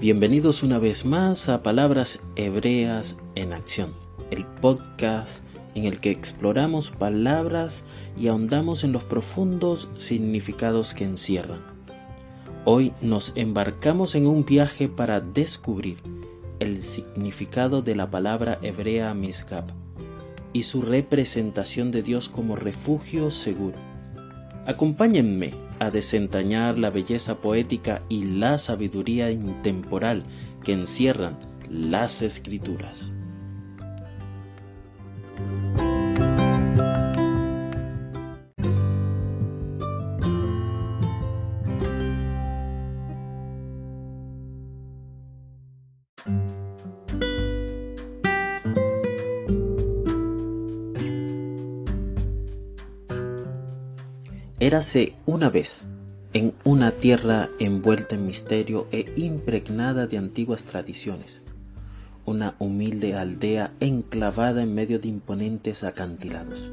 Bienvenidos una vez más a Palabras Hebreas en Acción, el podcast en el que exploramos palabras y ahondamos en los profundos significados que encierran. Hoy nos embarcamos en un viaje para descubrir el significado de la palabra hebrea Misgab y su representación de Dios como refugio seguro. Acompáñenme a desentrañar la belleza poética y la sabiduría intemporal que encierran las escrituras. Érase una vez, en una tierra envuelta en misterio e impregnada de antiguas tradiciones, una humilde aldea enclavada en medio de imponentes acantilados.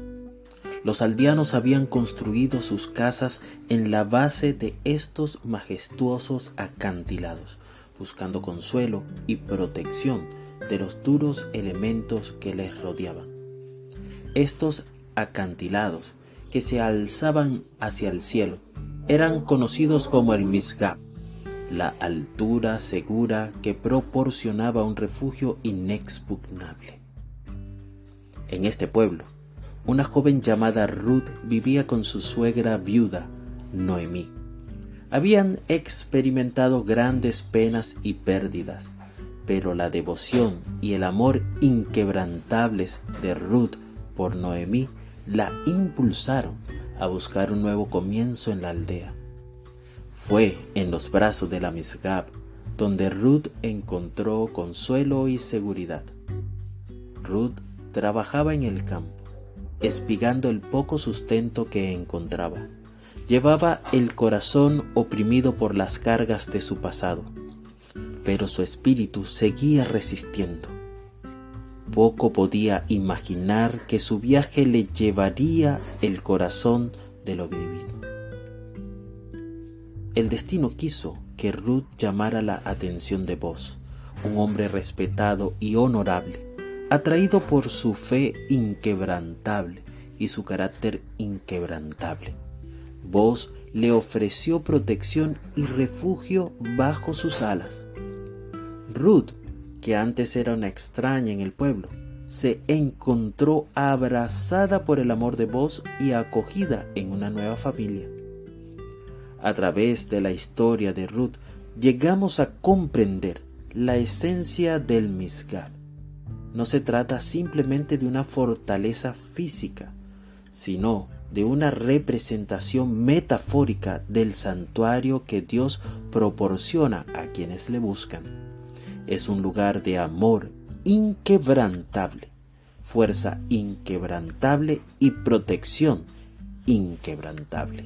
Los aldeanos habían construido sus casas en la base de estos majestuosos acantilados, buscando consuelo y protección de los duros elementos que les rodeaban. Estos acantilados que se alzaban hacia el cielo eran conocidos como el Misgab, la altura segura que proporcionaba un refugio inexpugnable. En este pueblo, una joven llamada Ruth vivía con su suegra viuda, Noemí. Habían experimentado grandes penas y pérdidas, pero la devoción y el amor inquebrantables de Ruth por Noemí la impulsaron a buscar un nuevo comienzo en la aldea. Fue en los brazos de la Misgab donde Ruth encontró consuelo y seguridad. Ruth trabajaba en el campo, espigando el poco sustento que encontraba. Llevaba el corazón oprimido por las cargas de su pasado, pero su espíritu seguía resistiendo poco podía imaginar que su viaje le llevaría el corazón de lo divino. El destino quiso que Ruth llamara la atención de vos, un hombre respetado y honorable, atraído por su fe inquebrantable y su carácter inquebrantable. Vos le ofreció protección y refugio bajo sus alas. Ruth que antes era una extraña en el pueblo, se encontró abrazada por el amor de vos y acogida en una nueva familia. A través de la historia de Ruth llegamos a comprender la esencia del Misgab. No se trata simplemente de una fortaleza física, sino de una representación metafórica del santuario que Dios proporciona a quienes le buscan es un lugar de amor inquebrantable, fuerza inquebrantable y protección inquebrantable.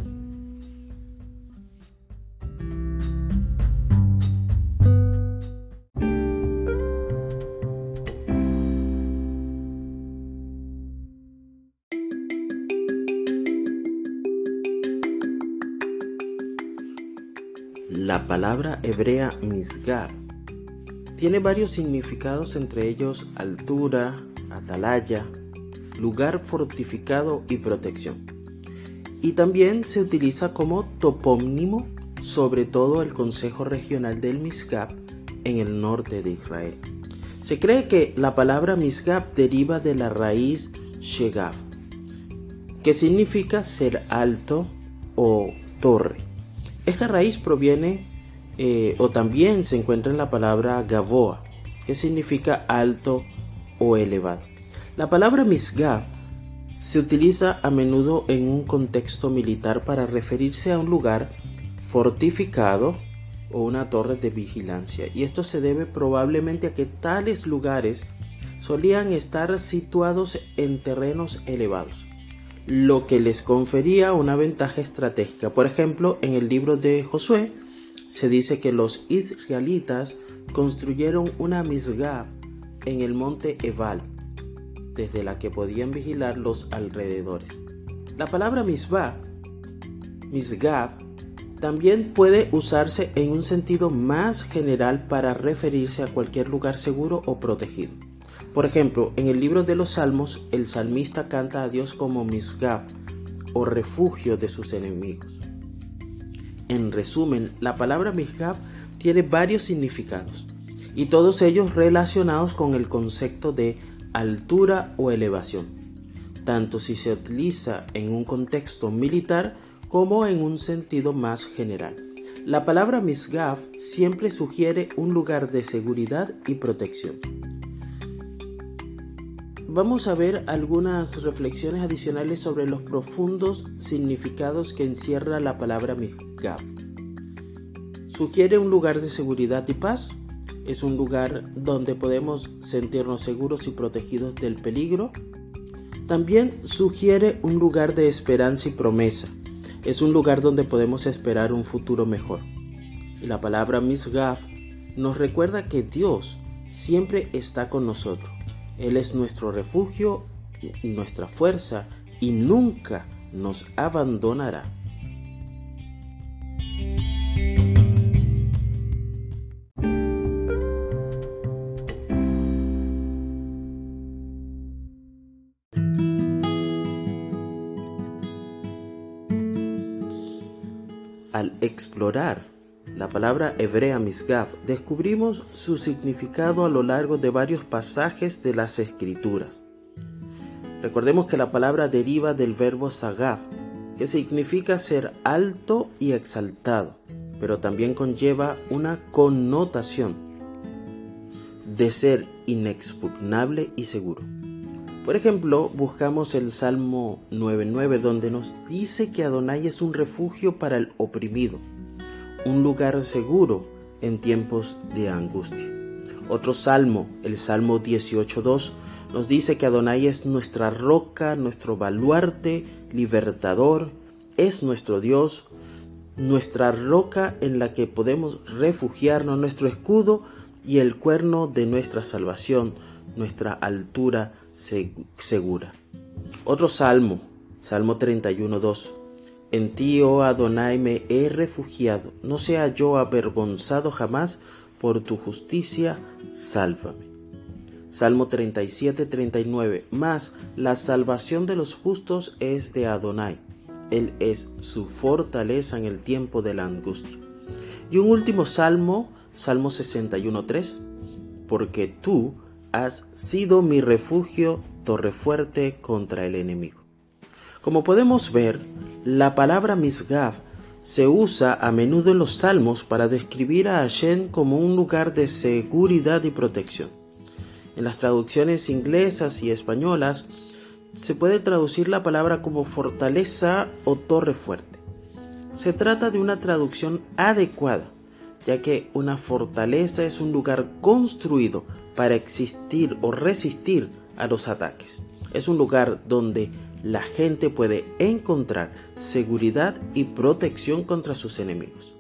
La palabra hebrea misgar tiene varios significados, entre ellos altura, atalaya, lugar fortificado y protección. Y también se utiliza como topónimo, sobre todo el Consejo Regional del Misgab en el norte de Israel. Se cree que la palabra Misgab deriva de la raíz Shegab, que significa ser alto o torre. Esta raíz proviene eh, o también se encuentra en la palabra Gavoa, que significa alto o elevado. La palabra Misgab se utiliza a menudo en un contexto militar para referirse a un lugar fortificado o una torre de vigilancia. Y esto se debe probablemente a que tales lugares solían estar situados en terrenos elevados, lo que les confería una ventaja estratégica. Por ejemplo, en el libro de Josué, se dice que los israelitas construyeron una misgab en el monte Ebal, desde la que podían vigilar los alrededores. La palabra misbah, misgab, También puede usarse en un sentido más general para referirse a cualquier lugar seguro o protegido. Por ejemplo, en el libro de los Salmos, el salmista canta a Dios como Misgab o refugio de sus enemigos. En resumen, la palabra Misgab tiene varios significados y todos ellos relacionados con el concepto de altura o elevación, tanto si se utiliza en un contexto militar como en un sentido más general. La palabra Misgab siempre sugiere un lugar de seguridad y protección. Vamos a ver algunas reflexiones adicionales sobre los profundos significados que encierra la palabra Sugiere un lugar de seguridad y paz. Es un lugar donde podemos sentirnos seguros y protegidos del peligro. También sugiere un lugar de esperanza y promesa es un lugar donde podemos esperar un futuro mejor. Y la palabra Misgaf nos recuerda que Dios siempre está con nosotros. Él es nuestro refugio, nuestra fuerza y nunca nos abandonará. Al explorar la palabra hebrea misgaf, descubrimos su significado a lo largo de varios pasajes de las escrituras. Recordemos que la palabra deriva del verbo sagaf, que significa ser alto y exaltado, pero también conlleva una connotación de ser inexpugnable y seguro. Por ejemplo, buscamos el Salmo 9.9 donde nos dice que Adonai es un refugio para el oprimido, un lugar seguro en tiempos de angustia. Otro salmo, el Salmo 18.2, nos dice que Adonai es nuestra roca, nuestro baluarte, libertador, es nuestro Dios, nuestra roca en la que podemos refugiarnos, nuestro escudo y el cuerno de nuestra salvación, nuestra altura segura. Otro salmo, Salmo 31.2. En ti, oh Adonai, me he refugiado, no sea yo avergonzado jamás, por tu justicia, sálvame. Salmo 37.39. Mas la salvación de los justos es de Adonai. Él es su fortaleza en el tiempo de la angustia. Y un último salmo, Salmo 61.3. Porque tú, has sido mi refugio, torre fuerte contra el enemigo. Como podemos ver, la palabra Misgav se usa a menudo en los salmos para describir a Hashem como un lugar de seguridad y protección. En las traducciones inglesas y españolas se puede traducir la palabra como fortaleza o torre fuerte. Se trata de una traducción adecuada, ya que una fortaleza es un lugar construido para existir o resistir a los ataques. Es un lugar donde la gente puede encontrar seguridad y protección contra sus enemigos.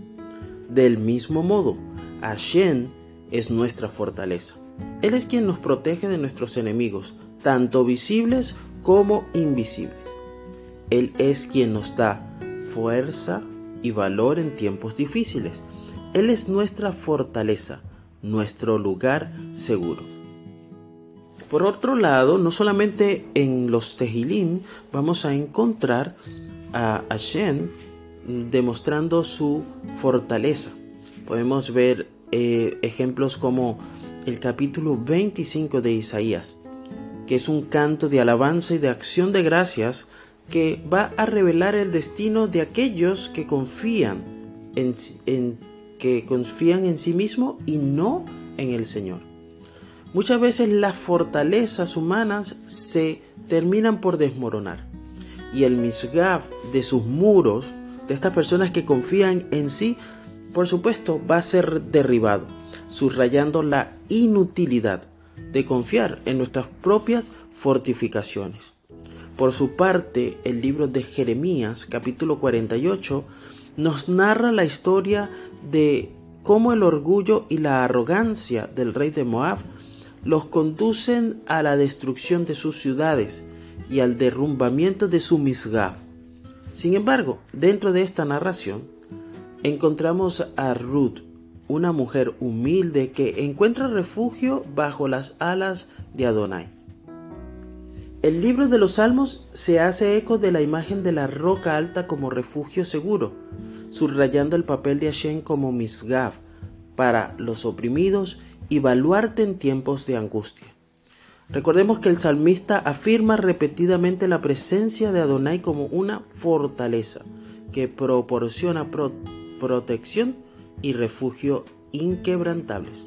Del mismo modo, Hashem es nuestra fortaleza. Él es quien nos protege de nuestros enemigos, tanto visibles como invisibles. Él es quien nos da fuerza y valor en tiempos difíciles. Él es nuestra fortaleza nuestro lugar seguro. Por otro lado, no solamente en los Tehilim vamos a encontrar a Hashem demostrando su fortaleza. Podemos ver eh, ejemplos como el capítulo 25 de Isaías, que es un canto de alabanza y de acción de gracias que va a revelar el destino de aquellos que confían en, en que confían en sí mismo y no en el Señor. Muchas veces las fortalezas humanas se terminan por desmoronar y el misgaf de sus muros, de estas personas que confían en sí, por supuesto va a ser derribado, subrayando la inutilidad de confiar en nuestras propias fortificaciones. Por su parte, el libro de Jeremías, capítulo 48, nos narra la historia de cómo el orgullo y la arrogancia del rey de Moab los conducen a la destrucción de sus ciudades y al derrumbamiento de su Misgab. Sin embargo, dentro de esta narración, encontramos a Ruth, una mujer humilde que encuentra refugio bajo las alas de Adonai. El libro de los Salmos se hace eco de la imagen de la roca alta como refugio seguro, subrayando el papel de Hashem como Misgav para los oprimidos y baluarte en tiempos de angustia. Recordemos que el salmista afirma repetidamente la presencia de Adonai como una fortaleza que proporciona protección y refugio inquebrantables.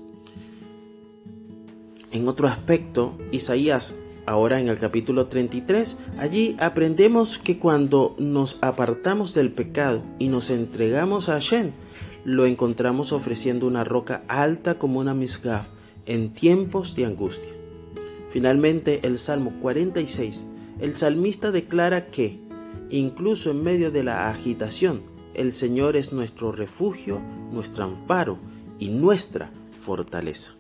En otro aspecto, Isaías, ahora en el capítulo 33, allí aprendemos que cuando nos apartamos del pecado y nos entregamos a Hashem, lo encontramos ofreciendo una roca alta como una misgaf en tiempos de angustia. Finalmente, el Salmo 46, el salmista declara que, incluso en medio de la agitación, el Señor es nuestro refugio, nuestro amparo y nuestra fortaleza.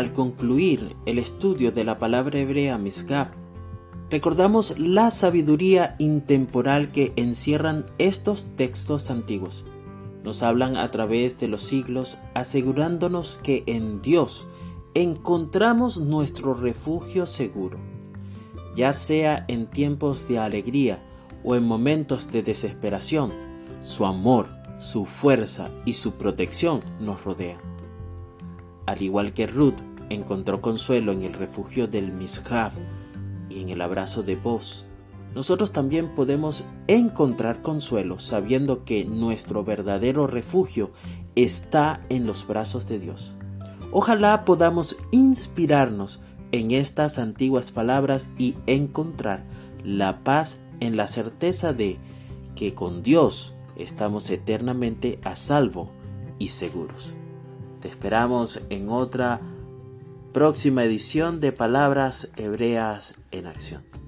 Al concluir el estudio de la palabra hebrea Misgab, recordamos la sabiduría intemporal que encierran estos textos antiguos. Nos hablan a través de los siglos asegurándonos que en Dios encontramos nuestro refugio seguro, ya sea en tiempos de alegría o en momentos de desesperación, su amor, su fuerza y su protección nos rodean. Al igual que Ruth encontró consuelo en el refugio del Mishaf y en el abrazo de vos, nosotros también podemos encontrar consuelo sabiendo que nuestro verdadero refugio está en los brazos de Dios. Ojalá podamos inspirarnos en estas antiguas palabras y encontrar la paz en la certeza de que con Dios estamos eternamente a salvo y seguros. Te esperamos en otra próxima edición de Palabras Hebreas en Acción.